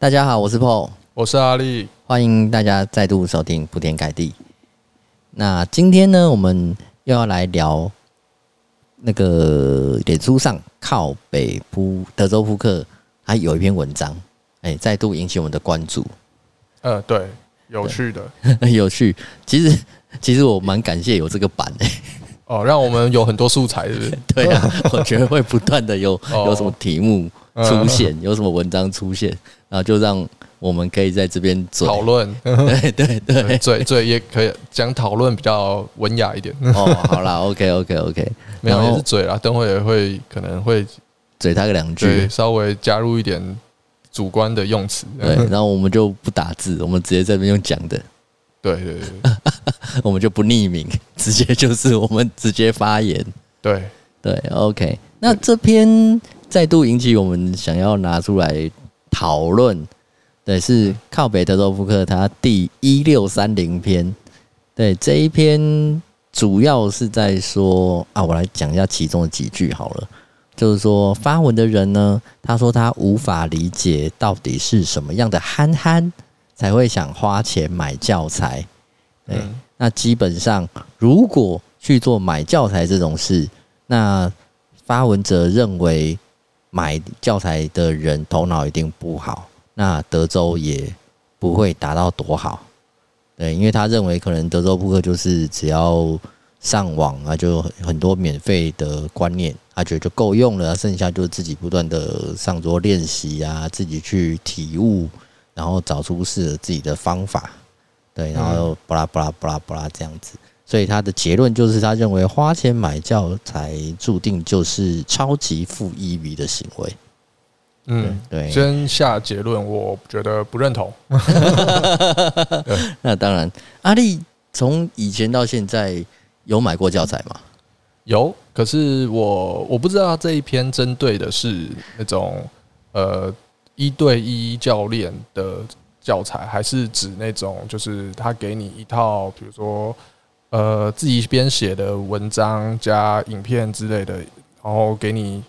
大家好，我是 Paul，我是阿力，欢迎大家再度收听铺天盖地。那今天呢，我们又要来聊那个脸书上靠北铺德州扑克，还有一篇文章，哎，再度引起我们的关注。呃，对，有趣的，有趣。其实，其实我蛮感谢有这个版的。哦，让我们有很多素材，是不是？对啊，我觉得会不断的有 有什么题目出现，有什么文章出现，然后就让我们可以在这边讨论。对对对，嘴嘴也可以讲讨论比较文雅一点。哦，好啦，OK OK OK，没有也是嘴啦，等会也会可能会嘴他个两句，稍微加入一点主观的用词。对，然后我们就不打字，我们直接在这边用讲的。对对对，我们就不匿名，直接就是我们直接发言。对对，OK。那这篇再度引起我们想要拿出来讨论，对，是靠北德州扑克它第一六三零篇。对，这一篇主要是在说啊，我来讲一下其中的几句好了。就是说发文的人呢，他说他无法理解到底是什么样的憨憨。才会想花钱买教材，对，那基本上如果去做买教材这种事，那发文者认为买教材的人头脑一定不好，那德州也不会达到多好，对，因为他认为可能德州扑克就是只要上网啊，就很多免费的观念，他觉得就够用了，剩下就是自己不断的上桌练习啊，自己去体悟。然后找出适合自己的方法，对，然后巴拉巴拉巴拉巴拉这样子，所以他的结论就是，他认为花钱买教材注定就是超级负 EV 的行为。嗯，对。先下结论，我觉得不认同。那当然，阿力从以前到现在有买过教材吗？有，可是我我不知道这一篇针对的是那种呃。一对一教练的教材，还是指那种就是他给你一套，比如说呃自己编写的文章加影片之类的，然后给你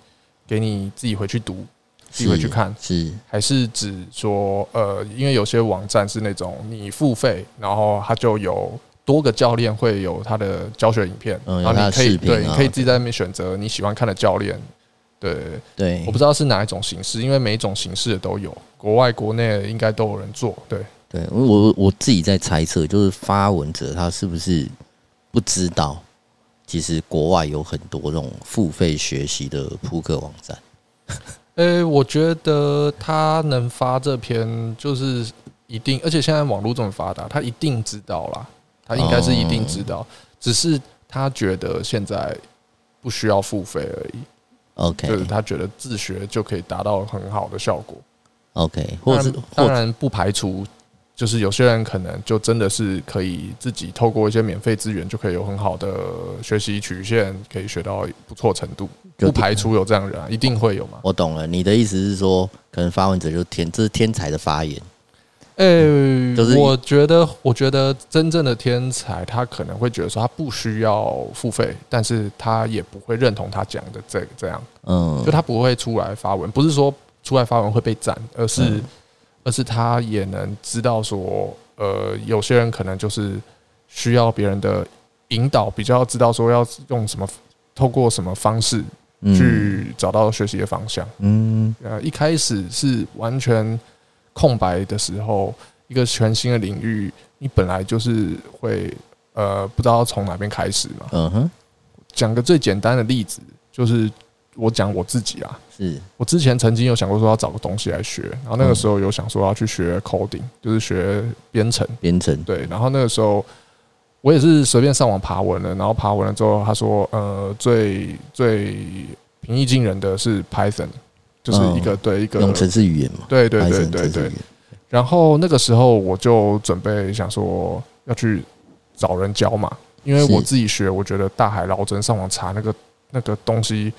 给你自己回去读，自己回去看，是还是指说呃，因为有些网站是那种你付费，然后它就有多个教练会有他的教学影片，然后你可以对，你可以自己在那边选择你喜欢看的教练。对对，我不知道是哪一种形式，因为每一种形式的都有，国外国内应该都有人做。对对，我我自己在猜测，就是发文者他是不是不知道，其实国外有很多这种付费学习的扑克网站。诶，我觉得他能发这篇，就是一定，而且现在网络这么发达，他一定知道啦，他应该是一定知道，只是他觉得现在不需要付费而已。OK，就是他觉得自学就可以达到很好的效果。OK，或者当然不排除，就是有些人可能就真的是可以自己透过一些免费资源，就可以有很好的学习曲线，可以学到不错程度。不排除有这样的人，一定会有嘛。我懂了，你的意思是说，可能发文者就天，这是天才的发言。诶、欸，就是我觉得，我觉得真正的天才，他可能会觉得说他不需要付费，但是他也不会认同他讲的这个这样，嗯，就他不会出来发文，不是说出来发文会被赞，而是，而是他也能知道说，呃，有些人可能就是需要别人的引导，比较知道说要用什么，透过什么方式去找到学习的方向，嗯，呃，一开始是完全。空白的时候，一个全新的领域，你本来就是会呃不知道从哪边开始嘛。嗯哼，讲个最简单的例子，就是我讲我自己啊，是我之前曾经有想过说要找个东西来学，然后那个时候有想说要去学 coding，就是学编程。编程对，然后那个时候我也是随便上网爬文了，然后爬文了之后，他说呃最最平易近人的是 Python。就是一个对一个用程式语言嘛，对对对对对。然后那个时候我就准备想说要去找人教嘛，因为我自己学，我觉得大海捞针，上网查那个那个东西，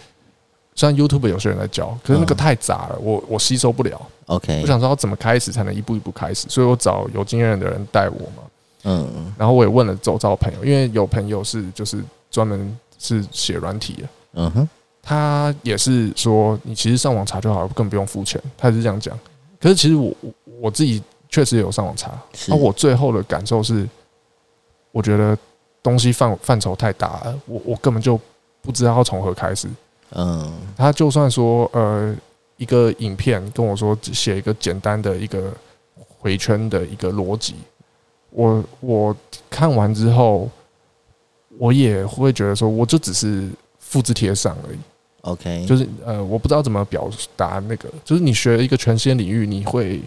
虽然 YouTube 有些人在教，可是那个太杂了，我我吸收不了。OK，我想知道怎么开始才能一步一步开始，所以我找有经验的人带我嘛。嗯，然后我也问了周遭朋友，因为有朋友是就是专门是写软体的。嗯哼。他也是说，你其实上网查就好了，更不用付钱。他也是这样讲。可是其实我我自己确实有上网查，那我最后的感受是，我觉得东西范范畴太大了，我我根本就不知道要从何开始。嗯，他就算说呃一个影片跟我说写一个简单的一个回圈的一个逻辑，我我看完之后，我也会觉得说，我就只是复制贴上而已。OK，就是呃，我不知道怎么表达那个，就是你学一个全新领域，你会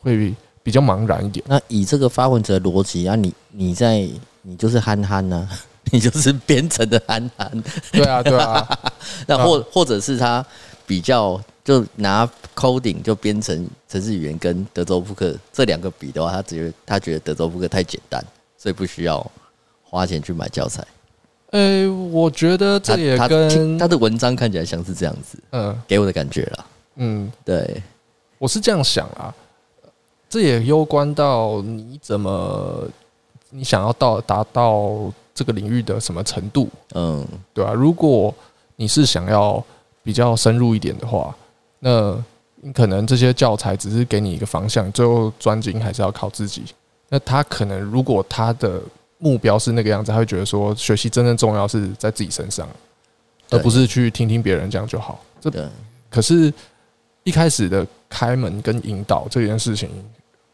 会比较茫然一点。那以这个发文者的逻辑啊，你你在你就是憨憨呢，你就是编程的憨憨。对啊，对啊。那或或者是他比较就拿 coding 就编程程式语言跟德州扑克这两个比的话，他觉得他觉得德州扑克太简单，所以不需要花钱去买教材。呃、欸，我觉得这也跟他，他的文章看起来像是这样子，嗯，给我的感觉啦，嗯，对，我是这样想啊，这也攸关到你怎么，你想要到达到这个领域的什么程度，嗯，对吧？如果你是想要比较深入一点的话，那你可能这些教材只是给你一个方向，最后专精还是要靠自己。那他可能如果他的目标是那个样子，他会觉得说学习真正重要是在自己身上，而不是去听听别人讲就好。这可是一开始的开门跟引导这件事情，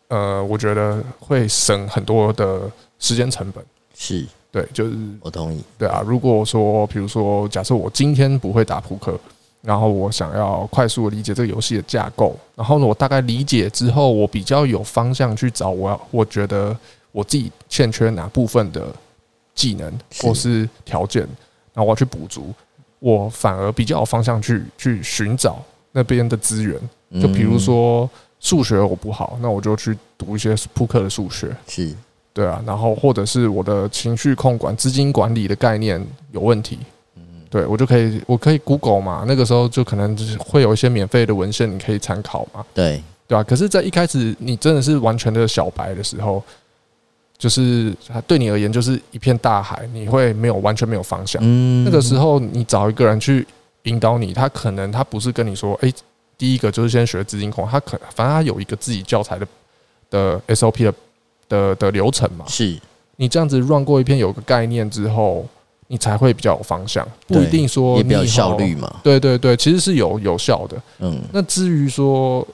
呃，我觉得会省很多的时间成本。是对，就是我同意。对啊，如果说比如说，假设我今天不会打扑克，然后我想要快速的理解这个游戏的架构，然后呢，我大概理解之后，我比较有方向去找我要，我觉得。我自己欠缺哪部分的技能或是条件，然后我要去补足，我反而比较有方向去去寻找那边的资源。就比如说数学我不好，那我就去读一些扑克的数学，是对啊。然后或者是我的情绪控管、资金管理的概念有问题，嗯，对我就可以我可以 Google 嘛，那个时候就可能就是会有一些免费的文献你可以参考嘛，对对啊。可是，在一开始你真的是完全的小白的时候。就是他对你而言就是一片大海，你会没有完全没有方向。那个时候你找一个人去引导你，他可能他不是跟你说，哎，第一个就是先学资金控，他可反正他有一个自己教材的的 SOP 的的的流程嘛。是你这样子 run 过一篇有个概念之后，你才会比较有方向，不一定说也比较有效率嘛。对对对，其实是有有效的。嗯，那至于说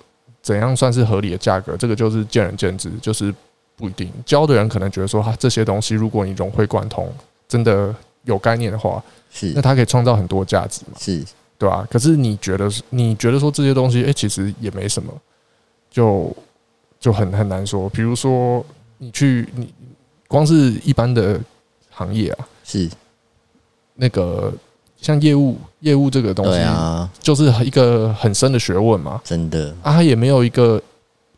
怎样算是合理的价格，这个就是见仁见智，就是。不一定教的人可能觉得说，哈，这些东西如果你融会贯通，真的有概念的话，是那它可以创造很多价值嘛，是对吧？可是你觉得，你觉得说这些东西，哎，其实也没什么，就就很很难说。比如说，你去你光是一般的行业啊，是那个像业务业务这个东西啊，就是一个很深的学问嘛，真的啊，他也没有一个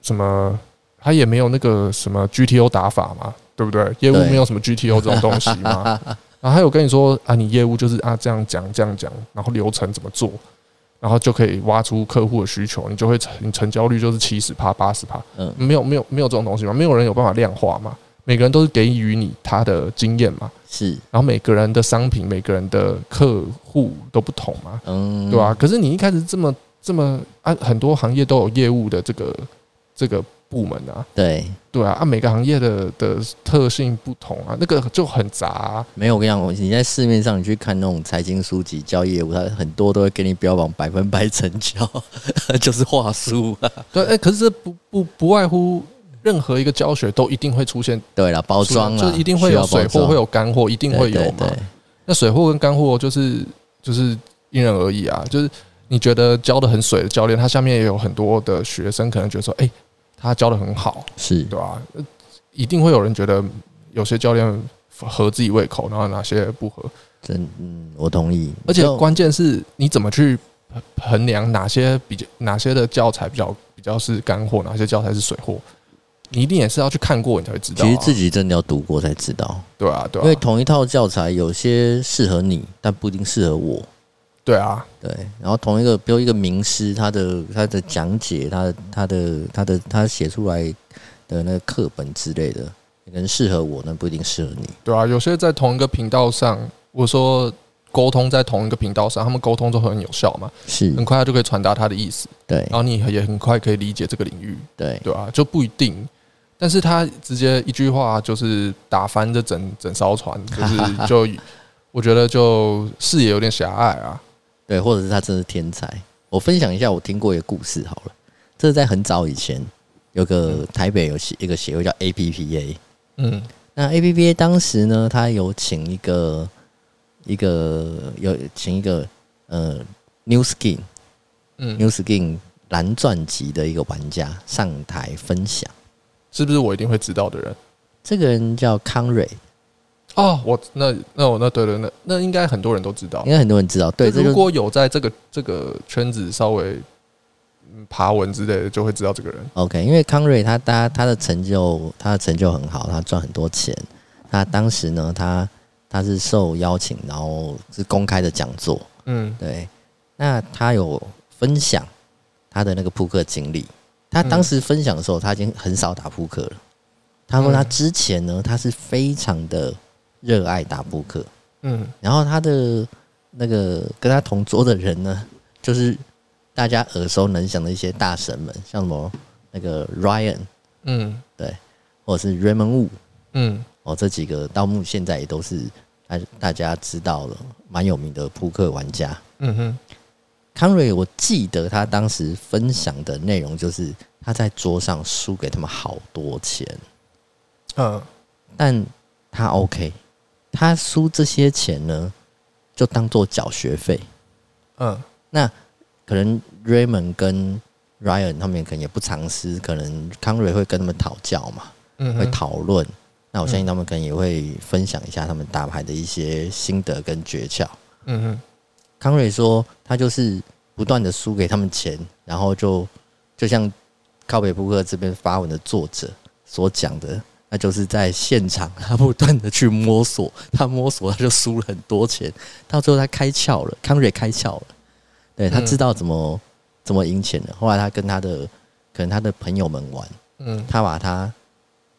什么。他也没有那个什么 GTO 打法嘛，对不对？业务没有什么 GTO 这种东西嘛。然后他有跟你说啊，你业务就是啊这样讲这样讲，然后流程怎么做，然后就可以挖出客户的需求，你就会成你成交率就是七十趴八十趴。嗯，没有没有没有这种东西嘛，没有人有办法量化嘛。每个人都是给予你他的经验嘛，是。然后每个人的商品、每个人的客户都不同嘛，嗯，对吧？可是你一开始这么这么啊，很多行业都有业务的这个这个。部门啊，对对啊，啊，每个行业的的特性不同啊，那个就很杂啊。没有，我跟你讲，你在市面上你去看那种财经书籍教业务，它很多都会给你标榜百分百成交，就是话术啊。对，哎，可是不不不外乎任何一个教学都一定会出现，对了，包装啊，就一定会有水货，会有干货，一定会有嘛。那水货跟干货就是就是因人而异啊。就是你觉得教的很水的教练，他下面也有很多的学生，可能觉得说，哎。他教的很好，是对吧？一定会有人觉得有些教练合自己胃口，然后哪些不合。真，嗯，我同意。而且关键是你怎么去衡量哪些比较哪些的教材比较比较是干货，哪些教材是水货？你一定也是要去看过，你才会知道。其实自己真的要读过才知道。对啊，对啊。因为同一套教材，有些适合你，但不一定适合我。对啊，对，然后同一个，比如一个名师，他的他的讲解，他的他的他的他写出来的那个课本之类的，可能适合我，那不一定适合你。对啊，有些在同一个频道上，我说沟通在同一个频道上，他们沟通都很有效嘛，是。很快他就可以传达他的意思，对，然后你也很快可以理解这个领域，对。对啊，就不一定，但是他直接一句话就是打翻这整整艘船，就是就我觉得就视野有点狭隘啊，对，或者是他真的是天才。我分享一下我听过一个故事好了，这是在很早以前，有个台北有一个协会叫 APPA，嗯。那 APPA 当时呢，他有请一个一个有请一个呃 New Skin，嗯，New Skin 蓝钻级的一个玩家上台分享，是不是我一定会知道的人？这个人叫康瑞。哦，我那那我那对对，那那应该很多人都知道，应该很多人知道。对，如果有在这个这个圈子稍微。爬文之类的就会知道这个人。OK，因为康瑞他他他的成就他的成就很好，他赚很多钱。他当时呢，他他是受邀请，然后是公开的讲座。嗯，对。那他有分享他的那个扑克经历。他当时分享的时候，他已经很少打扑克了。他说他之前呢，他是非常的热爱打扑克。嗯，然后他的那个跟他同桌的人呢，就是。大家耳熟能详的一些大神们，像什么那个 Ryan，嗯，对，或者是 Raymond Wu，嗯，哦，这几个到目现在也都是大大家知道了蛮有名的扑克玩家。嗯哼，康瑞，我记得他当时分享的内容就是他在桌上输给他们好多钱，嗯，但他 OK，他输这些钱呢，就当做缴学费，嗯，那。可能 Raymond 跟 Ryan 他们可能也不藏私，可能康瑞会跟他们讨教嘛，嗯，会讨论。那我相信他们可能也会分享一下他们打牌的一些心得跟诀窍。嗯哼，康瑞说他就是不断的输给他们钱，然后就就像靠北扑克这边发文的作者所讲的，那就是在现场他不断的去摸索，他摸索他就输了很多钱，到最后他开窍了，康瑞开窍了。对，他知道怎么、嗯、怎么赢钱的。后来他跟他的可能他的朋友们玩，嗯，他把他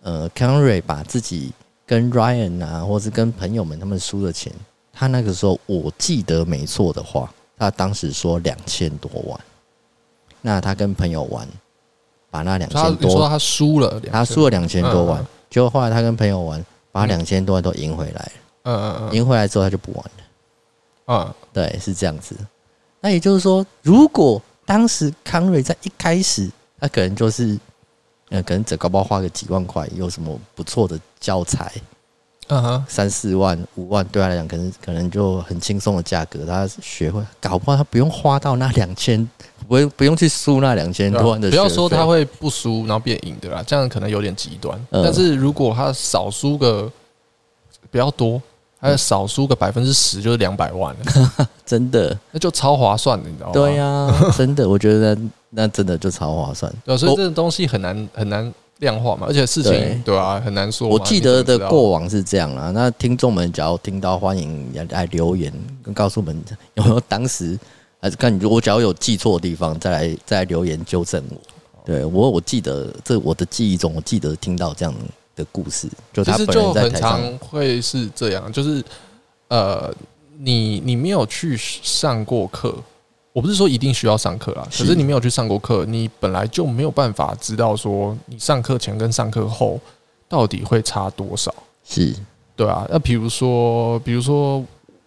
呃康瑞把自己跟 Ryan 啊，或是跟朋友们他们输的钱，他那个时候我记得没错的话，他当时说两千多万。那他跟朋友玩，把那两千多，说他输了，他输了两千多万。结果后来他跟朋友玩，把两千多万都赢回来了。嗯嗯嗯，赢回来之后他就不玩了。嗯，对，是这样子。那也就是说，如果当时康瑞在一开始，他可能就是，呃，可能只搞不好花个几万块，有什么不错的教材，嗯哼，三四万、五万，对他来讲，可能可能就很轻松的价格，他学会，搞不好他不用花到那两千，不用不用去输那两千多万的。不要说他会不输，然后变赢的啦，这样可能有点极端。但是如果他少输个比较多。还有少输个百分之十就是两百万了，真的，那就超划算的，你知道吗？对呀、啊，真的，我觉得那，真的就超划算。对，所以这个东西很难很难量化嘛，而且事情对，对啊，很难说。我记得的过往是这样啊，那听众们只要听到，欢迎来留言，跟告诉我们 有没有当时还是看你，我只要有记错的地方，再来再来留言纠正我。对我，我记得这我的记忆中，我记得听到这样。的故事，就他本人在台上，会是这样，就是呃，你你没有去上过课，我不是说一定需要上课啊，可是你没有去上过课，你本来就没有办法知道说你上课前跟上课后到底会差多少，是对啊。那比如说，比如说，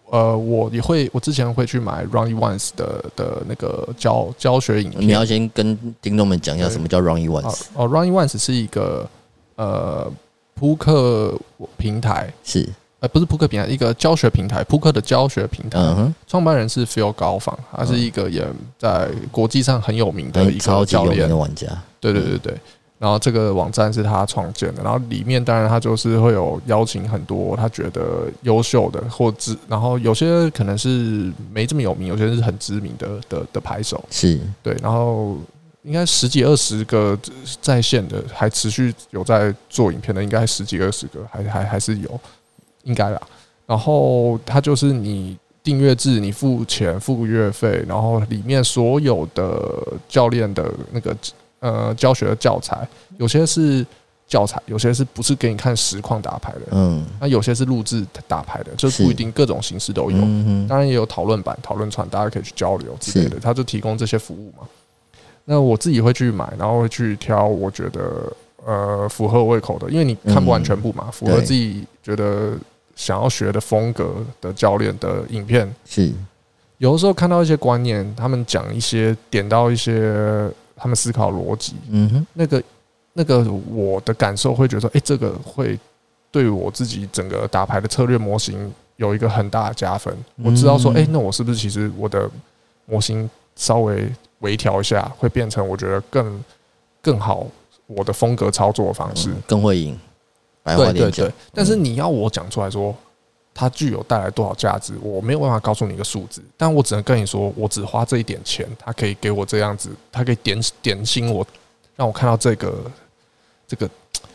呃，我也会，我之前会去买 Ronnie Once 的的那个教教学影片。你要先跟听众们讲一下什么叫 Ronnie Once 哦，Ronnie Once 是一个。呃，扑克平台是，呃，不是扑克平台，一个教学平台，扑克的教学平台。嗯哼，创办人是 Phil 高仿，他是一个也在国际上很有名的一个教练，玩家。对对对对，然后这个网站是他创建的，然后里面当然他就是会有邀请很多他觉得优秀的或知，然后有些可能是没这么有名，有些是很知名的的的牌手。是对，然后。应该十几二十个在线的，还持续有在做影片的，应该十几二十个，还还还是有，应该啦。然后它就是你订阅制，你付钱付月费，然后里面所有的教练的那个呃教学的教材，有些是教材，有些是不是给你看实况打牌的？嗯，那有些是录制打牌的，就不一定，各种形式都有。当然也有讨论版、讨论串，大家可以去交流之类的。他就提供这些服务嘛。那我自己会去买，然后会去挑我觉得呃符合我胃口的，因为你看不完全部嘛，符合自己觉得想要学的风格的教练的影片。是，有的时候看到一些观念，他们讲一些点到一些他们思考逻辑，嗯哼，那个。那个我的感受会觉得说，哎，这个会对我自己整个打牌的策略模型有一个很大的加分。我知道说，哎，那我是不是其实我的模型稍微微调一下，会变成我觉得更更好我的风格操作的方式，更会赢。对对对。但是你要我讲出来说，它具有带来多少价值，我没有办法告诉你一个数字，但我只能跟你说，我只花这一点钱，它可以给我这样子，它可以点点醒我，让我看到这个。这个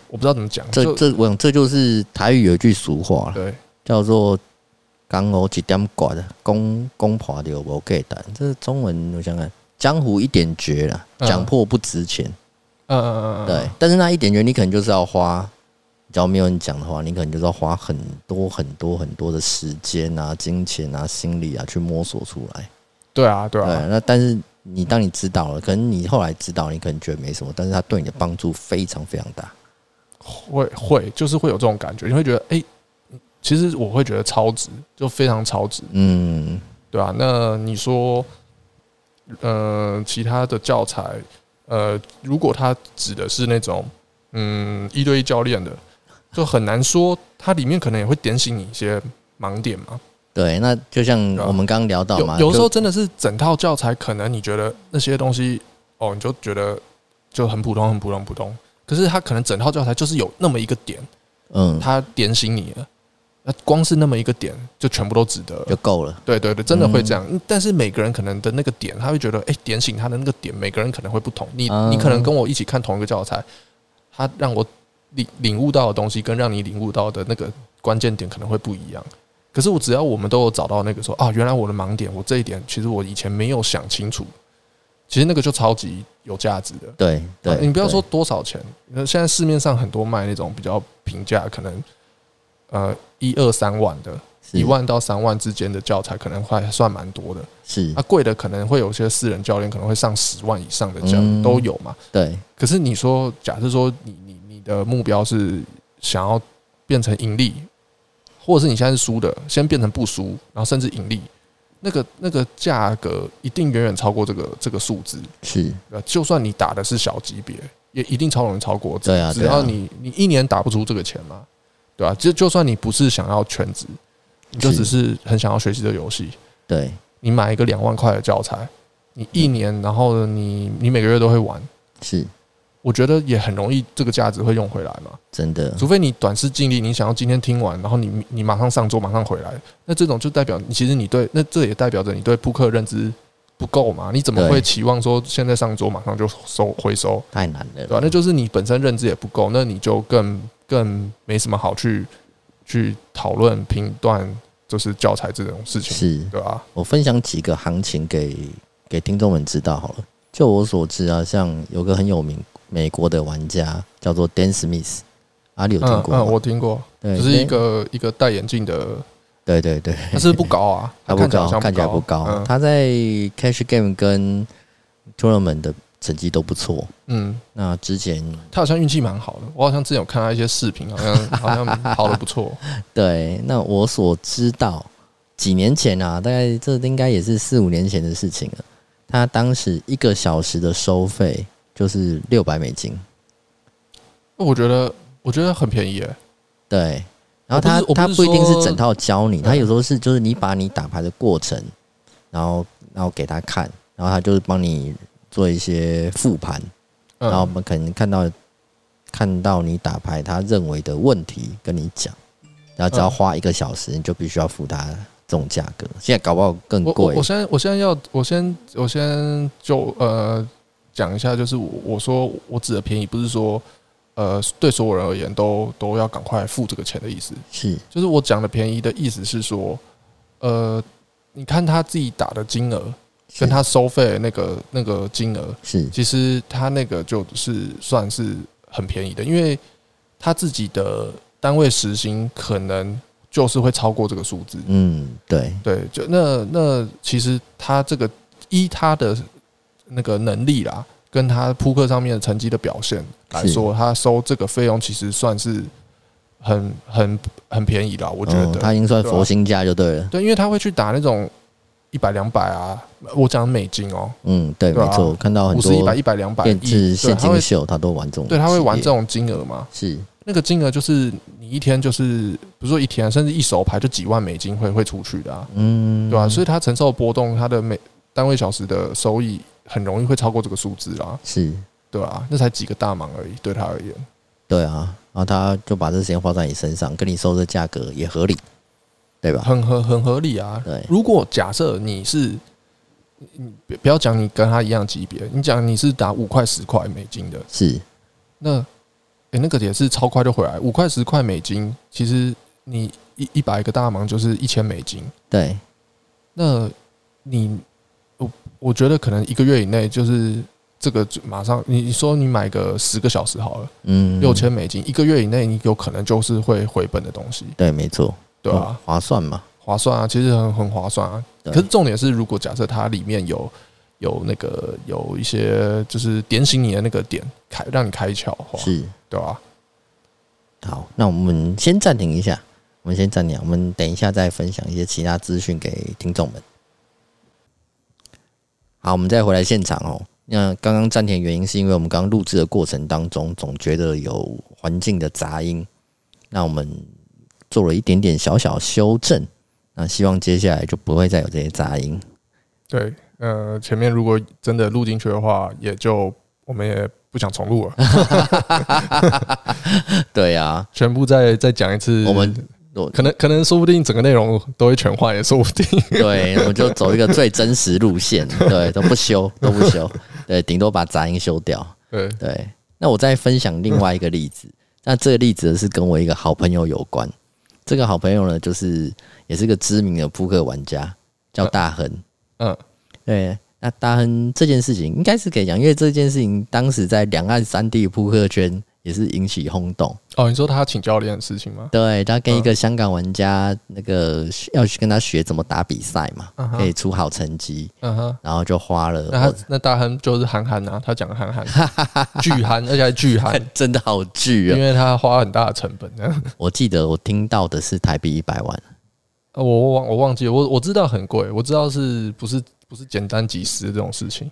我不知道怎么讲，这这我想这就是台语有一句俗话，对，叫做“江湖一点寡的，公公破的无给单”。这是中文，我想看，江湖一点绝了，讲破不值钱。嗯嗯嗯嗯，对。但是那一点绝，你可能就是要花，只要没有人讲的话，你可能就是要花很多很多很多的时间啊、金钱啊、心力啊去摸索出来。对啊，对啊。对，那但是。你当你知道了，可能你后来知道，你可能觉得没什么，但是它对你的帮助非常非常大。会会就是会有这种感觉，你会觉得，哎、欸，其实我会觉得超值，就非常超值。嗯，对啊。那你说，呃，其他的教材，呃，如果它指的是那种，嗯，一对一教练的，就很难说，它里面可能也会点醒你一些盲点嘛。对，那就像我们刚刚聊到嘛，有，有时候真的是整套教材，可能你觉得那些东西哦，你就觉得就很普通，很普通，普通。可是它可能整套教材就是有那么一个点，嗯，它点醒你了，那光是那么一个点，就全部都值得，就够了。对对对，真的会这样。嗯、但是每个人可能的那个点，他会觉得，哎，点醒他的那个点，每个人可能会不同。你你可能跟我一起看同一个教材，他让我领领悟到的东西，跟让你领悟到的那个关键点可能会不一样。可是我只要我们都有找到那个说啊，原来我的盲点，我这一点其实我以前没有想清楚，其实那个就超级有价值的。对对，你不要说多少钱，现在市面上很多卖那种比较平价，可能呃一二三万的，一万到三万之间的教材，可能还算蛮多的。是，啊贵的可能会有些私人教练可能会上十万以上的，这样都有嘛。对。可是你说，假设说你你你的目标是想要变成盈利。或者是你现在是输的，先变成不输，然后甚至盈利，那个那个价格一定远远超过这个这个数字。是，就算你打的是小级别，也一定超容易超过。对啊，只要你你一年打不出这个钱嘛，对吧？就就算你不是想要全职，你就只是很想要学习这个游戏。对，你买一个两万块的教材，你一年，然后你你每个月都会玩。是。我觉得也很容易，这个价值会用回来嘛？真的，除非你短视尽力，你想要今天听完，然后你你马上上桌，马上回来，那这种就代表你其实你对，那这也代表着你对扑克认知不够嘛？你怎么会期望说现在上桌马上就收回收？太难了，对吧？那就是你本身认知也不够，那你就更更没什么好去去讨论评断，就是教材这种事情，是对吧？我分享几个行情给给听众们知道好了。就我所知啊，像有个很有名。美国的玩家叫做 Dan Smith，阿里有听过？嗯，我听过，对，就是一个一个戴眼镜的，对对对，他是不高啊，他不高，看起来不高。他在 Cash Game 跟 Tournament 的成绩都不错。嗯，那之前他好像运气蛮好的，我好像之前有看到一些视频，好像 好像跑的不错。对，那我所知道，几年前啊，大概这应该也是四五年前的事情了。他当时一个小时的收费。就是六百美金，我觉得我觉得很便宜诶。对，然后他他不一定是整套教你，他有时候是就是你把你打牌的过程，然后然后给他看，然后他就是帮你做一些复盘，然后我们可能看到看到你打牌他认为的问题跟你讲，然后只要花一个小时，你就必须要付他这种价格。现在搞不好更贵。我现在我现在要我先我先就呃。讲一下，就是我我说我指的便宜，不是说呃对所有人而言都都要赶快付这个钱的意思。是，就是我讲的便宜的意思是说，呃，你看他自己打的金额，跟他收费那个那个金额，是，其实他那个就是算是很便宜的，因为他自己的单位时薪可能就是会超过这个数字。嗯，对对，就那那其实他这个依他的那个能力啦，跟他扑克上面的成绩的表现来说，他收这个费用其实算是很很很便宜啦。我觉得、哦、他已经算佛心价就对了。对，因为他会去打那种一百两百啊，我讲美金哦。嗯，对，没错，看到很多五十一百一百两百电子现金秀，他都玩这种，对，他会玩这种金额嘛？是那个金额就是你一天就是，比如说一天甚至一手牌就几万美金会会出去的啊，嗯，对吧、啊？所以他承受波动，他的每单位小时的收益。很容易会超过这个数字啦，是。对啊，那才几个大忙而已，对他而言，对啊，然后他就把这时间花在你身上，跟你收这价格也合理，对吧？很合很合理啊。对，如果假设你是，你不要讲你跟他一样级别，你讲你是打五块十块美金的，是。那，诶、欸，那个也是超快就回来，五块十块美金，其实你一一百个大忙就是一千美金，对，那你。我觉得可能一个月以内就是这个马上，你说你买个十个小时好了，嗯，六千美金一个月以内，你有可能就是会回本的东西。对，没错，对啊，划算嘛，划算啊，其实很很划算啊。可是重点是，如果假设它里面有有那个有一些就是点醒你的那个点开，让你开窍，是，对吧？好，那我们先暂停一下，我们先暂停，我们等一下再分享一些其他资讯给听众们。好，我们再回来现场哦。那刚刚暂停原因是因为我们刚刚录制的过程当中，总觉得有环境的杂音。那我们做了一点点小小修正，那希望接下来就不会再有这些杂音。对，呃，前面如果真的录进去的话，也就我们也不想重录了。对呀，全部再再讲一次。我们。可能可能说不定整个内容都会全换，也说不定。对，我们就走一个最真实路线，对，都不修，都不修，对，顶多把杂音修掉。对对。那我再分享另外一个例子，那这个例子是跟我一个好朋友有关。这个好朋友呢，就是也是个知名的扑克玩家，叫大亨。嗯，对。那大亨这件事情应该是可以讲，因为这件事情当时在两岸三地扑克圈。也是引起轰动哦。你说他请教练的事情吗？对，他跟一个香港玩家，那个要去跟他学怎么打比赛嘛，可以出好成绩。嗯哼，然后就花了。那他那大亨就是憨憨啊，他讲的憨憨，巨憨，而且还巨憨，真的好巨啊！因为他花很大的成本。我记得我听到的是台币一百万。我我忘我忘记了，我我知道很贵，我知道是不是不是简单几十这种事情。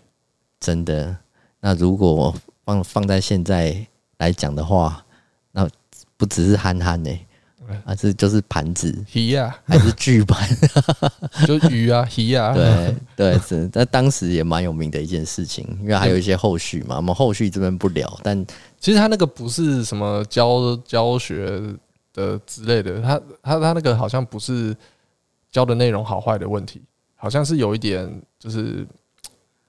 真的？那如果放放在现在？来讲的话，那不只是憨憨呢，而是就是盘子，鱼呀，还是巨盘，就鱼啊，鱼啊，对对是，那当时也蛮有名的一件事情，因为还有一些后续嘛，我们后续这边不聊，但其实他那个不是什么教教学的之类的，他他他那个好像不是教的内容好坏的问题，好像是有一点就是。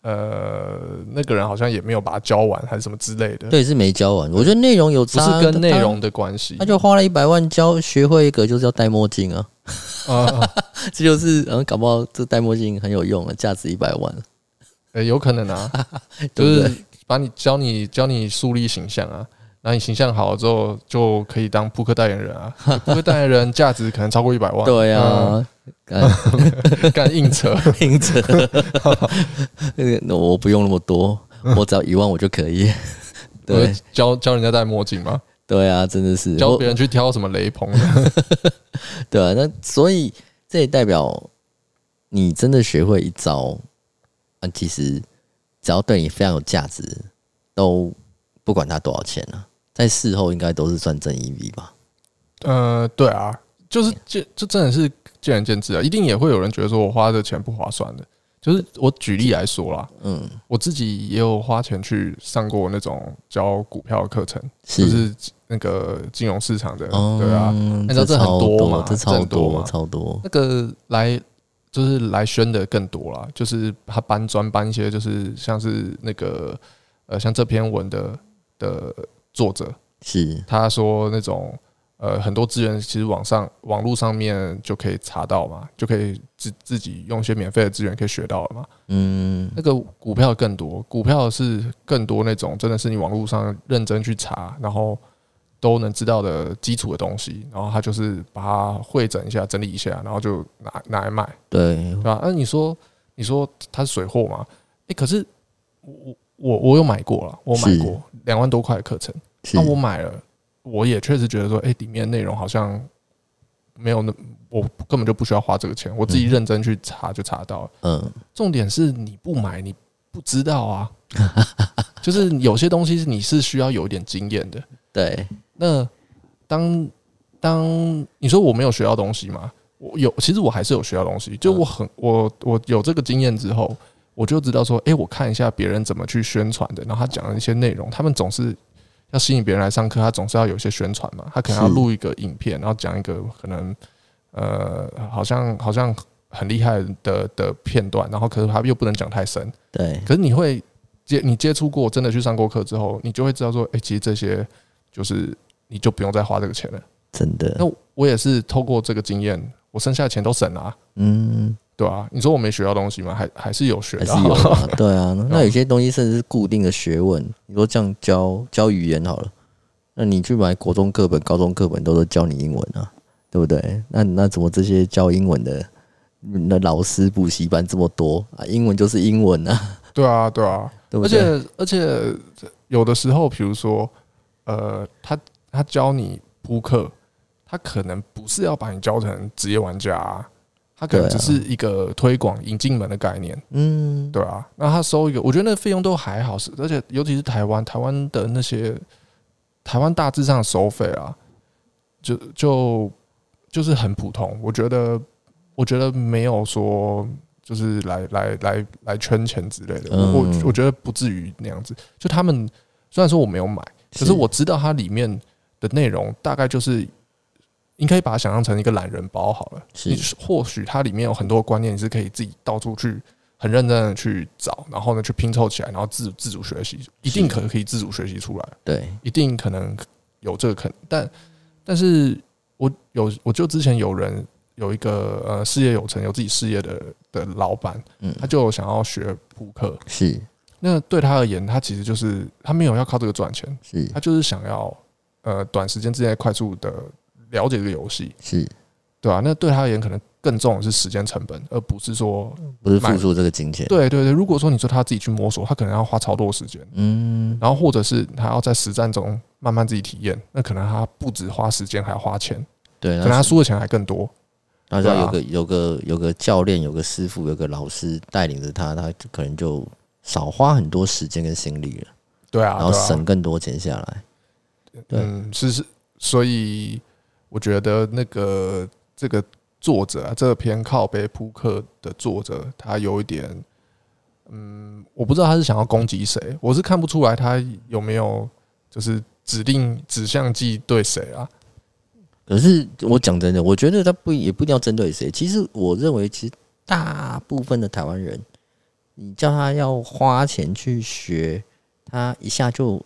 呃，那个人好像也没有把它教完，还是什么之类的。对，是没教完。我觉得内容有差，不是跟内容的关系。他就花了一百万教学会一个，就是要戴墨镜啊。啊，这就是嗯，搞不好这戴墨镜很有用啊，价值一百万。呃，有可能啊，就是把你教你教你树立形象啊。那你形象好了之后，就可以当扑克代言人啊！扑克代言人价值可能超过一百万。对啊，干硬扯 硬扯，那我不用那么多，我只要一万我就可以。对，教教人家戴墨镜吗？对啊，真的是教别人去挑什么雷朋。对啊，那所以这也代表你真的学会一招啊，其实只要对你非常有价值，都不管他多少钱呢、啊。在事后应该都是算正一比吧？呃，对啊，就是这这真的是见仁见智啊，一定也会有人觉得说我花的钱不划算的。就是我举例来说啦，嗯，我自己也有花钱去上过那种教股票的课程，就是那个金融市场的，对啊，你知道这很多嘛，这超多嘛，超多。那个来就是来宣的更多啦，就是他搬砖搬一些，就是像是那个呃，像这篇文的的。作者。是。他说那种呃很多资源其实网上网络上面就可以查到嘛，就可以自自己用一些免费的资源可以学到了嘛。嗯，那个股票更多，股票是更多那种真的是你网络上认真去查，然后都能知道的基础的东西，然后他就是把它汇整一下、整理一下，然后就拿拿来卖，对，对吧？那你说，你说它是水货吗？哎，可是我我我有买过了，我买过两万多块的课程，那我买了，我也确实觉得说，哎，里面内容好像没有那，我根本就不需要花这个钱，我自己认真去查就查到了。嗯，重点是你不买，你不知道啊，就是有些东西是你是需要有一点经验的，对。那当当你说我没有学到东西嘛？我有，其实我还是有学到东西。就我很我我有这个经验之后，我就知道说，哎，我看一下别人怎么去宣传的，然后他讲的一些内容，他们总是要吸引别人来上课，他总是要有一些宣传嘛。他可能要录一个影片，然后讲一个可能呃，好像好像很厉害的的片段，然后可是他又不能讲太深。对。可是你会接你接触过，真的去上过课之后，你就会知道说，哎，其实这些就是。你就不用再花这个钱了，真的。那我也是透过这个经验，我剩下的钱都省了啊。嗯，对啊。你说我没学到东西吗？还还是有学到，还是有啊。对啊，那有些东西甚至是固定的学问。你说这样教教语言好了，那你去买国中课本、高中课本，都是教你英文啊，对不对？那那怎么这些教英文的那老师补习班这么多啊？英文就是英文啊。对啊，对啊，对不对？而且而且有的时候，比如说，呃，他。他教你扑克，他可能不是要把你教成职业玩家，啊，他可能只是一个推广引进门的概念。嗯，对啊。那他收一个，我觉得那费用都还好，是而且尤其是台湾，台湾的那些台湾大致上的收费啊，就就就是很普通。我觉得，我觉得没有说就是来来来来圈钱之类的。我我觉得不至于那样子。就他们虽然说我没有买，可是我知道它里面。的内容大概就是，应该把它想象成一个懒人包好了。是或许它里面有很多观念，你是可以自己到处去很认真的去找，然后呢去拼凑起来，然后自自主学习，一定可可以自主学习出来。对，一定可能有这个可能。但但是我有，我就之前有人有一个呃事业有成、有自己事业的的老板，嗯，他就想要学扑克。是，那对他而言，他其实就是他没有要靠这个赚钱，是他就是想要。呃，短时间之内快速的了解这个游戏，是对啊，那对他而言，可能更重的是时间成本，而不是说不是付出这个金钱。对对对，如果说你说他自己去摸索，他可能要花超多时间，嗯，然后或者是他要在实战中慢慢自己体验，那可能他不止花时间，还要花钱，对，可能他输的钱还更多。那要有个有个有个教练，有个师傅，有个老师带领着他，他可能就少花很多时间跟心力了。对啊，然后省更多钱下来。嗯，是是，所以我觉得那个这个作者啊，这篇靠北扑克的作者，他有一点，嗯，我不知道他是想要攻击谁，我是看不出来他有没有就是指定指向技对谁啊。可是我讲真的，我觉得他不也不一定要针对谁。其实我认为，其实大部分的台湾人，你叫他要花钱去学，他一下就。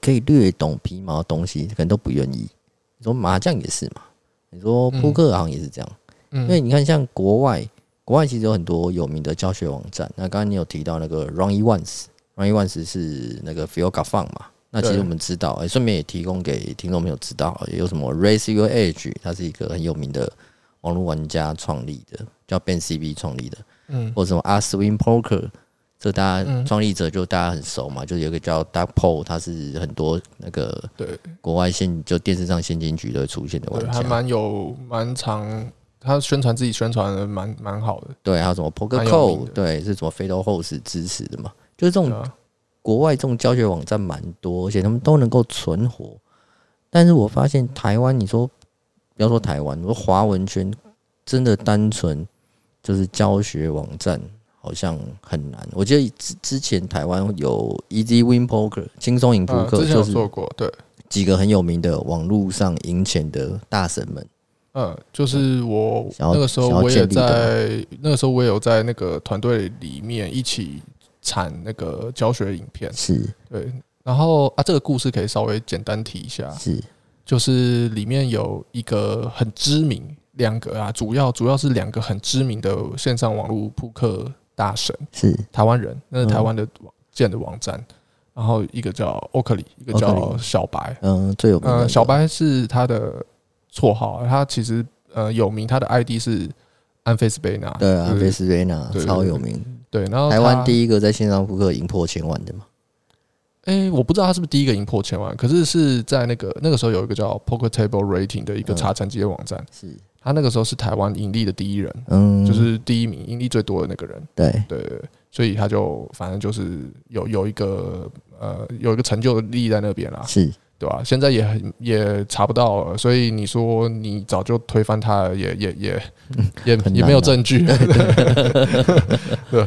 可以略懂皮毛的东西，可能都不愿意。你说麻将也是嘛？你说扑克好像也是这样。因为你看，像国外，国外其实有很多有名的教学网站。那刚刚你有提到那个 Running Once，Running Once 是那个 Phil Gaffin 嘛？那其实我们知道，哎，顺便也提供给听众朋友知道，有什么 Raise Your Edge，它是一个很有名的网络玩家创立的，叫 Ben CB 创立的。嗯，或者什么 Aswin Poker。这大家创立者就大家很熟嘛，就有一个叫 Doug Polk，他是很多那个对国外现就电视上现金局都会出现的玩家，还蛮有蛮长，他宣传自己宣传的蛮蛮好的。对，还有什么 Poker Code，对，是什么 Fatal Host 支持的嘛？就是这种国外这种教学网站蛮多，而且他们都能够存活。但是我发现台湾，你说不要说台湾，你说华文圈真的单纯就是教学网站。好像很难。我记得之之前台湾有 Easy Win Poker，轻松赢扑克，就是做过。对，几个很有名的网络上赢钱的大神们。嗯，就是我那个时候我也在那个时候我也有在那个团队里面一起产那个教学影片。是对，然后啊，这个故事可以稍微简单提一下。是，就是里面有一个很知名两个啊，主要主要是两个很知名的线上网络扑克。大神是。台湾人，那是台湾的建的网站。然后一个叫欧克里，一个叫小白，嗯，最有名小白是他的绰号，他其实呃有名，他的 ID 是安菲斯贝纳，对，安菲斯贝纳超有名，对，然后台湾第一个在线上扑克赢破千万的嘛，哎、欸，我不知道他是不是第一个赢破千万，可是是在那个那个时候有一个叫 Poker Table Rating 的一个查成绩的网站，嗯、是。他那个时候是台湾盈利的第一人，嗯，就是第一名盈利最多的那个人，对。对，对。所以他就反正就是有有一个呃有一个成就的利益在那边啦，是。对吧？现在也很也查不到了，所以你说你早就推翻他了，也也也 也也没有证据，对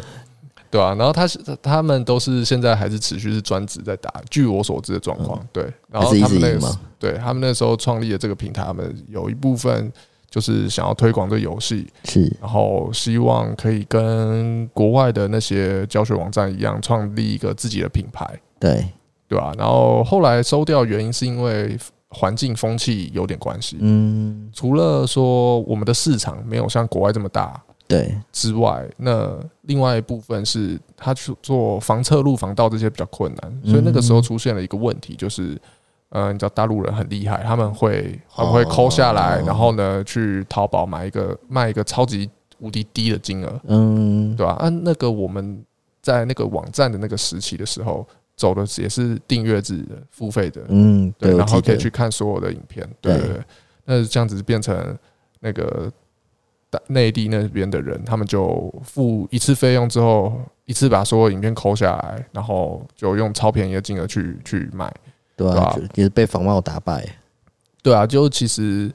对啊，然后他是他们都是现在还是持续是专职在打，据我所知的状况，对。然后他们那个对他们那时候创立的这个平台，他们有一部分。就是想要推广这游戏，是，然后希望可以跟国外的那些教学网站一样，创立一个自己的品牌，对，对吧？然后后来收掉原因是因为环境风气有点关系，嗯，除了说我们的市场没有像国外这么大，对之外，那另外一部分是他去做防侧录、防盗这些比较困难，所以那个时候出现了一个问题，就是。呃，你知道大陆人很厉害，他们会他们会抠下来，然后呢，去淘宝买一个卖一个超级无敌低的金额，嗯，对吧？按那个我们在那个网站的那个时期的时候，走的也是订阅制的付费的，嗯，对，然后可以去看所有的影片，对对对。那这样子变成那个内地那边的人，他们就付一次费用之后，一次把所有影片抠下来，然后就用超便宜的金额去去买。对啊，也是被仿冒打败。对啊，就其实，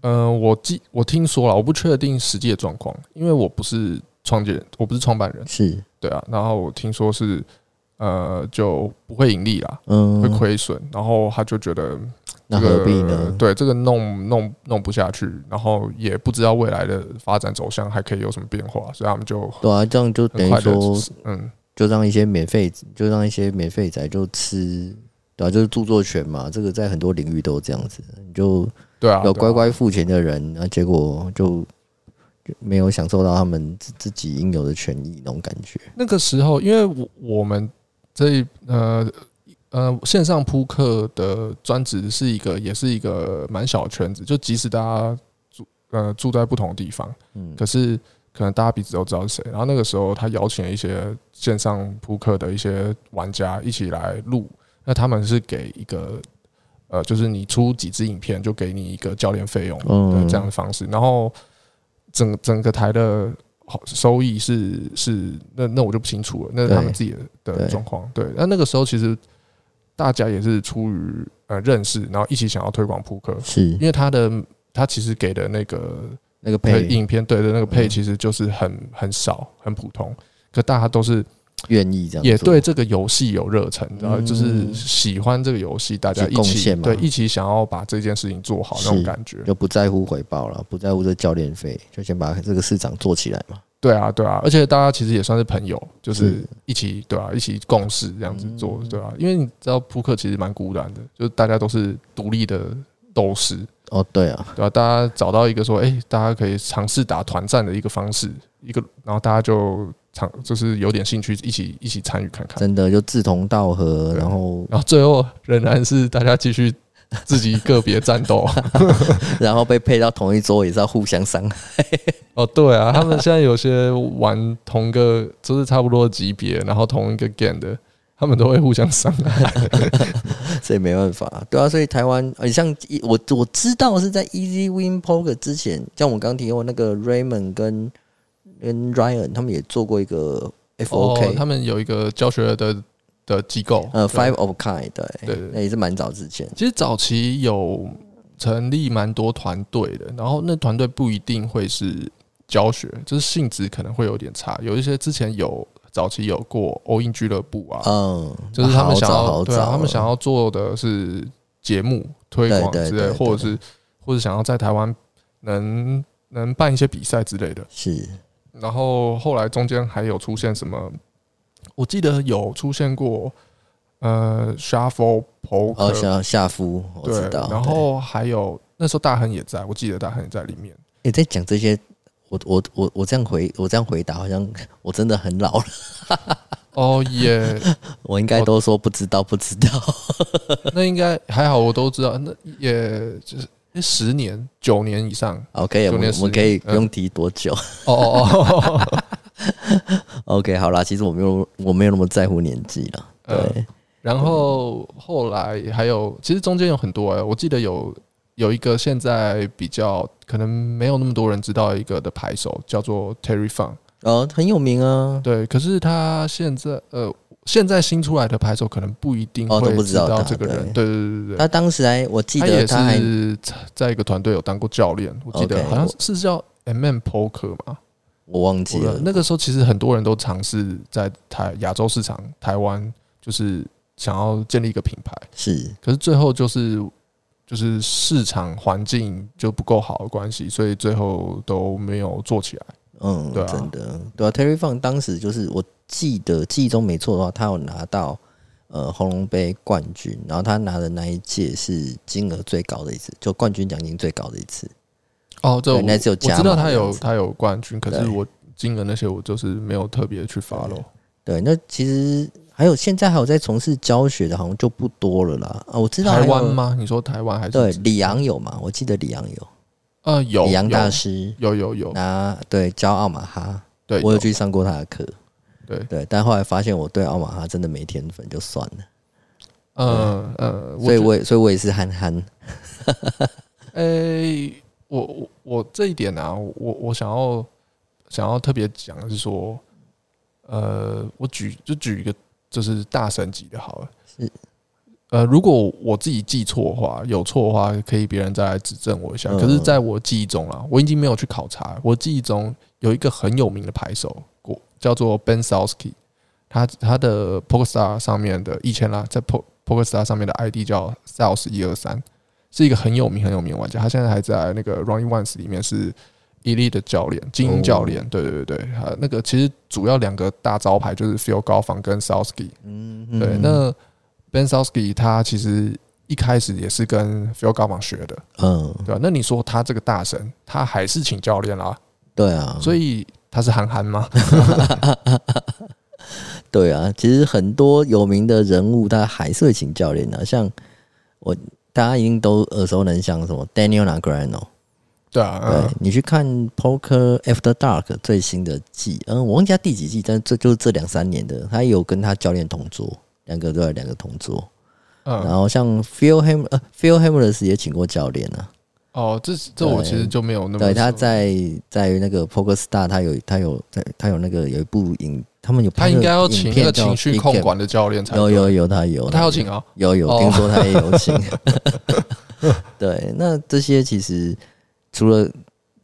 嗯、呃，我记我听说了，我不确定实际的状况，因为我不是创建人，我不是创办人。是，对啊。然后我听说是，呃，就不会盈利啦，嗯，会亏损。然后他就觉得，那何必呢？对，这个弄弄弄不下去，然后也不知道未来的发展走向还可以有什么变化，所以他们就对啊，这样就等于说，嗯，就让一些免费，就让一些免费仔就吃。对啊，就是著作权嘛，这个在很多领域都这样子，你就对啊，有乖乖付钱的人，那结果就没有享受到他们自自己应有的权益那种感觉。那个时候，因为我我们这呃呃线上扑克的专职是一个，也是一个蛮小的圈子，就即使大家住呃住在不同的地方，嗯，可是可能大家彼此都知道是谁。然后那个时候，他邀请了一些线上扑克的一些玩家一起来录。那他们是给一个，呃，就是你出几支影片，就给你一个教练费用的这样的方式，然后整整个台的收益是是那那我就不清楚了，那是他们自己的状况。对，那那个时候其实大家也是出于呃认识，然后一起想要推广扑克，是。因为他的他其实给的那个那个配。影片对的那个配其实就是很很少很普通，可大家都是。愿意这样，也对这个游戏有热忱，然后就是喜欢这个游戏，大家一起对一起想要把这件事情做好那种感觉，就不在乎回报了，不在乎这教练费，就先把这个市场做起来嘛。对啊，对啊，而且大家其实也算是朋友，就是一起对啊，一起共事这样子做，对啊，因为你知道扑克其实蛮孤单的，就是大家都是独立的斗士。哦，对啊，对啊，大家找到一个说，哎，大家可以尝试打团战的一个方式，一个，然后大家就。尝就是有点兴趣，一起一起参与看看。真的就志同道合，然后然后最后仍然是大家继续 自己个别战斗，然后被配到同一桌也是要互相伤害。哦，对啊，他们现在有些玩同个就是差不多级别，然后同一个 game 的，他们都会互相伤害，所以没办法。对啊，所以台湾，你像我我知道是在 Easy Win Poker 之前，像我们刚提过那个 Raymond 跟。跟 Ryan 他们也做过一个 FOK，、哦、他们有一个教学的的机构，呃，Five of Kind，对，对，那也是蛮早之前。其实早期有成立蛮多团队的，然后那团队不一定会是教学，就是性质可能会有点差。有一些之前有早期有过 All In 俱乐部啊，嗯，就是他们想要对啊，他们想要做的是节目推广之类，或者是或者想要在台湾能能办一些比赛之类的，是。然后后来中间还有出现什么？我记得有出现过，呃，Shuffle Poker，哦，像夏夫，我知道。然后还有那时候大亨也在，我记得大亨也在里面。你在讲这些，我我我我这样回，我这样回答，好像我真的很老了。哦耶，我应该都说不知道，不知道。那应该还好，我都知道。那也就是十年、九年以上。OK，我们我们可以不用提多久。哦 哦哦。OK，好啦，其实我没有我没有那么在乎年纪了。对、呃，然后后来还有，其实中间有很多哎、欸，我记得有有一个现在比较可能没有那么多人知道一个的牌手叫做 Terry Funk 哦，很有名啊。对，可是他现在呃，现在新出来的牌手可能不一定会知道这个人。哦、对，对对对对，他当时还我记得他也是在一个团队有当过教练，我记得好像是叫 MM Poker 嘛。我忘记了，那个时候其实很多人都尝试在台亚洲市场，台湾就是想要建立一个品牌，是，可是最后就是就是市场环境就不够好的关系，所以最后都没有做起来。嗯，对啊，真的，对啊，Terry Funk 当时就是我记得记忆中没错的话，他有拿到呃红龙杯冠军，然后他拿的那一届是金额最高的一次，就冠军奖金最高的一次。哦，这我知道他有他有冠军，可是我金额那些我就是没有特别去 follow。对，那其实还有现在还有在从事教学的，好像就不多了啦。啊，我知道台湾吗？你说台湾还是对李昂有吗？我记得李昂有，呃，有李昂大师有有有拿对教奥马哈，对我有去上过他的课，对对，但后来发现我对奥马哈真的没天分，就算了。嗯嗯，所以我也所以我也是憨憨。诶。我我我这一点呢、啊，我我想要想要特别讲的是说，呃，我举就举一个就是大神级的好了，是，呃，如果我自己记错的话，有错的话，可以别人再来指正我一下。可是在我记忆中啊，我已经没有去考察，我记忆中有一个很有名的牌手，过叫做 Ben Salsky，他他的 PokerStars 上面的以前啦，在 PokerStars 上面的 ID 叫 Saus 一二三。是一个很有名很有名的玩家，他现在还在那个 Running Ones 里面是 Elite 的教练，精英教练。对对对对，呃，那个其实主要两个大招牌就是 Phil 高仿跟 s a u s k y。嗯，对。那 Ben s a u s k y 他其实一开始也是跟 Phil 高仿学的，嗯，对吧？那你说他这个大神，他还是请教练啦？对啊，所以他是憨憨吗？对啊，其实很多有名的人物他还是会请教练的，像我。大家一定都耳熟能详，什么 Daniel Negreanu？对啊，对，你去看 Poker After Dark 最新的季，嗯，我忘记他第几季，但这就是这两三年的，他有跟他教练同桌，两个都有两个同桌。嗯，然后像 Phil Ham 呃 Phil Hellmuth 也请过教练啊。哦，这这我其实就没有那么对，他在在那个 Poker Star，他有他有在他有那个有一部影。他们有他应该要请一个情绪控管的教练才有有有他有、哦、他要请啊。有有听说他也有请，对，那这些其实除了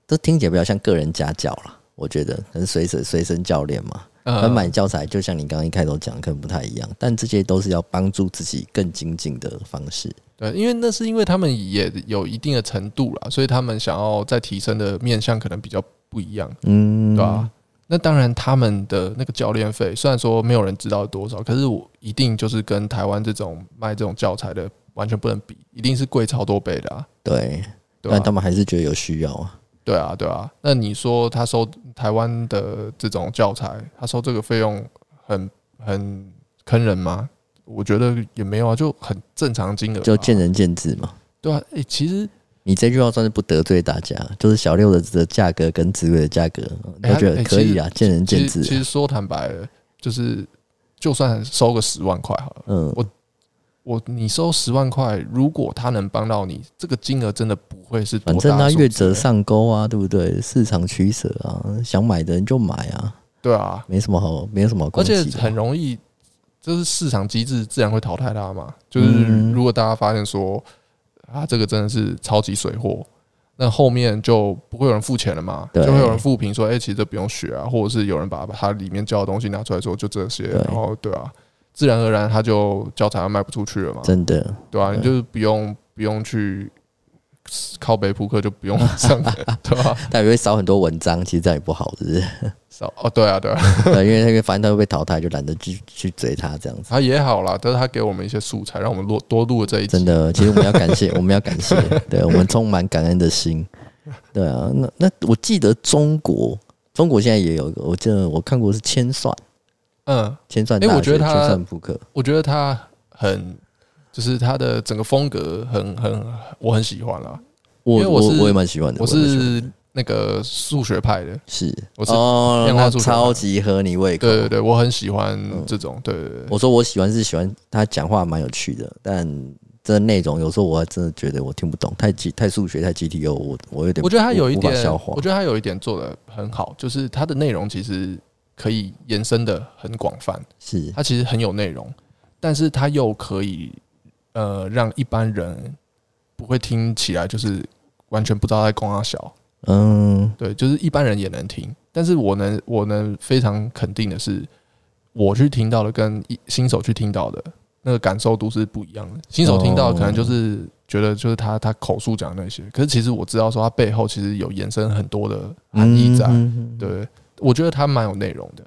都听起来比较像个人家教啦，我觉得可能随身随身教练嘛，跟买教材就像你刚刚一开头讲可能不太一样，但这些都是要帮助自己更精进的方式。对，因为那是因为他们也有一定的程度啦，所以他们想要再提升的面向可能比较不一样，嗯，对吧？那当然，他们的那个教练费虽然说没有人知道多少，可是我一定就是跟台湾这种卖这种教材的完全不能比，一定是贵超多倍的啊。对，但他们还是觉得有需要啊。对啊，对啊。那你说他收台湾的这种教材，他收这个费用很很坑人吗？我觉得也没有啊，就很正常金额，就见仁见智嘛。对啊，诶，其实。你这句话算是不得罪大家，就是小六的的价格跟紫薇的价格，我觉得可以啊，见仁见智。其实说坦白了，就是就算收个十万块好了，嗯，我我你收十万块，如果他能帮到你，这个金额真的不会是反正他月折上钩啊，对不对？市场取舍啊，想买的人就买啊，对啊，没什么好，没有什么好，而且很容易，就是市场机制自然会淘汰他嘛。就是如果大家发现说。啊，这个真的是超级水货，那后面就不会有人付钱了嘛？就会有人负评说，哎、欸，其实这不用学啊，或者是有人把它里面教的东西拿出来说，就这些，然后对啊，自然而然他就教材卖不出去了嘛。真的，对啊，你就是不用不用去。靠北扑克就不用上，对吧？但也会少很多文章，其实这样也不好，是不是？少哦，对啊，对啊，对，因为那个反正他会被淘汰，就懒得去去追他这样子。他也好啦，但是他给我们一些素材，让我们录多录了这一集。真的，其实我们要感谢，我们要感谢，对我们充满感恩的心。对啊，那那我记得中国，中国现在也有一个，我记得我看过是千算嗯，千算大学，我觉得他千算扑克，我觉得他很，就是他的整个风格很很，我很喜欢啦。我因为我是我也蛮喜欢的，我是那个数学派的，是，我是变化数学，超级合你胃口。对对对，我很喜欢这种。对对对，我说我喜欢是喜欢他讲话蛮有趣的，但这内容有时候我还真的觉得我听不懂，太机太数学太 GTO，我我有点我觉得他有一点，我觉得他有一点做的很好，就是他的内容其实。可以延伸的很广泛，是。它其实很有内容，但是它又可以呃让一般人不会听起来就是完全不知道在公阿小，嗯，对，就是一般人也能听，但是我能我能非常肯定的是，我去听到的跟新手去听到的那个感受度是不一样的。新手听到可能就是觉得就是他他口述讲那些，可是其实我知道说他背后其实有延伸很多的含义在，对。我觉得他蛮有内容的，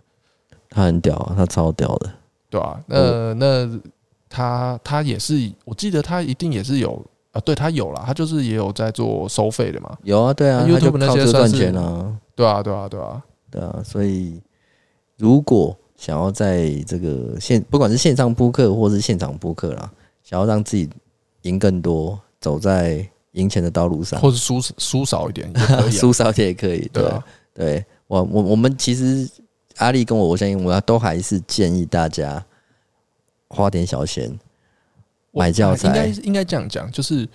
他很屌啊，他超屌的，对啊，那那他他也是，我记得他一定也是有啊，对他有啦，他就是也有在做收费的嘛，有啊，对啊，YouTube 那些赚钱啊，对啊，对啊，对啊，对啊，所以如果想要在这个线，不管是线上扑克或是现场扑克啦，想要让自己赢更多，走在赢钱的道路上，或者输输少一点也可以，啊，输少一点也可以，对啊，对。我我我们其实阿力跟我，我相信我要都还是建议大家花点小钱买教材。应该应该这样讲，就是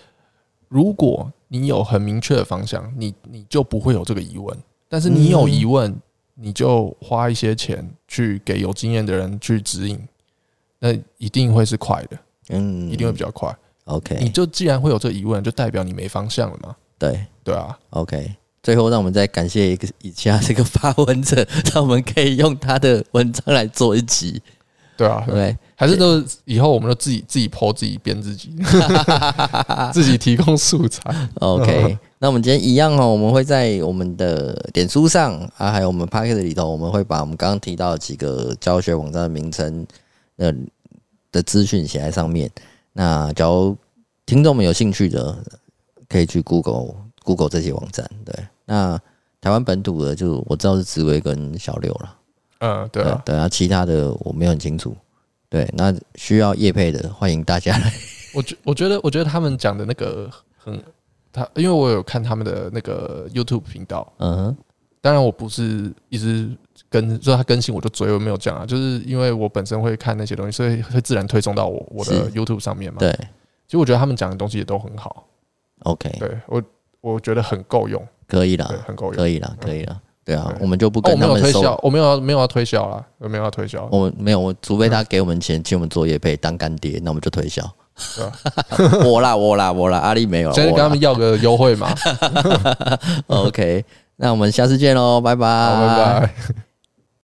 如果你有很明确的方向，你你就不会有这个疑问。但是你有疑问，你就花一些钱去给有经验的人去指引，那一定会是快的，嗯，一定会比较快。OK，你就既然会有这疑问，就代表你没方向了嘛？对对啊，OK。最后，让我们再感谢一个以下这个发文者，让我们可以用他的文章来做一集。对啊，对，还是都以后我们都自己自己 po 自己编自己，自己提供素材。OK，那我们今天一样哦，我们会在我们的脸书上啊，还有我们 Podcast 里头，我们会把我们刚刚提到的几个教学网站的名称的的资讯写在上面。那假如听众们有兴趣的，可以去 Google Google 这些网站，对。那台湾本土的就我知道是紫薇跟小六了，嗯，对啊，对啊，其他的我没有很清楚。对，那需要叶配的，欢迎大家来。我觉我觉得我觉得他们讲的那个很，他因为我有看他们的那个 YouTube 频道，嗯哼，当然我不是一直跟，说他更新我就追，我没有讲啊，就是因为我本身会看那些东西，所以会自然推送到我我的 YouTube 上面嘛。对，其实我觉得他们讲的东西也都很好。OK，对我我觉得很够用。可以了，很够用，可以了，可以了。对啊，我们就不跟他们推销，我没有没有要推销了，我没有要推销。我们没有，我除非他给我们钱，请我们做业配当干爹，那我们就推销。我啦，我啦，我啦，阿力没有，先跟他们要个优惠嘛。OK，那我们下次见喽，拜拜，拜拜。